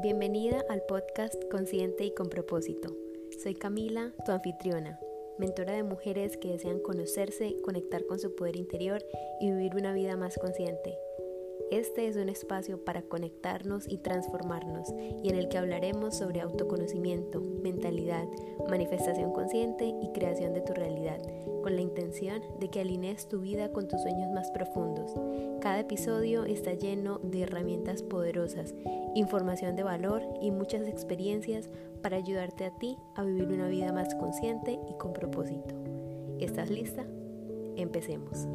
Bienvenida al podcast Consciente y con propósito. Soy Camila, tu anfitriona, mentora de mujeres que desean conocerse, conectar con su poder interior y vivir una vida más consciente. Este es un espacio para conectarnos y transformarnos y en el que hablaremos sobre autoconocimiento, mentalidad, manifestación consciente y creación de tu realidad, con la intención de que alinees tu vida con tus sueños más profundos. Cada episodio está lleno de herramientas poderosas, información de valor y muchas experiencias para ayudarte a ti a vivir una vida más consciente y con propósito. ¿Estás lista? Empecemos.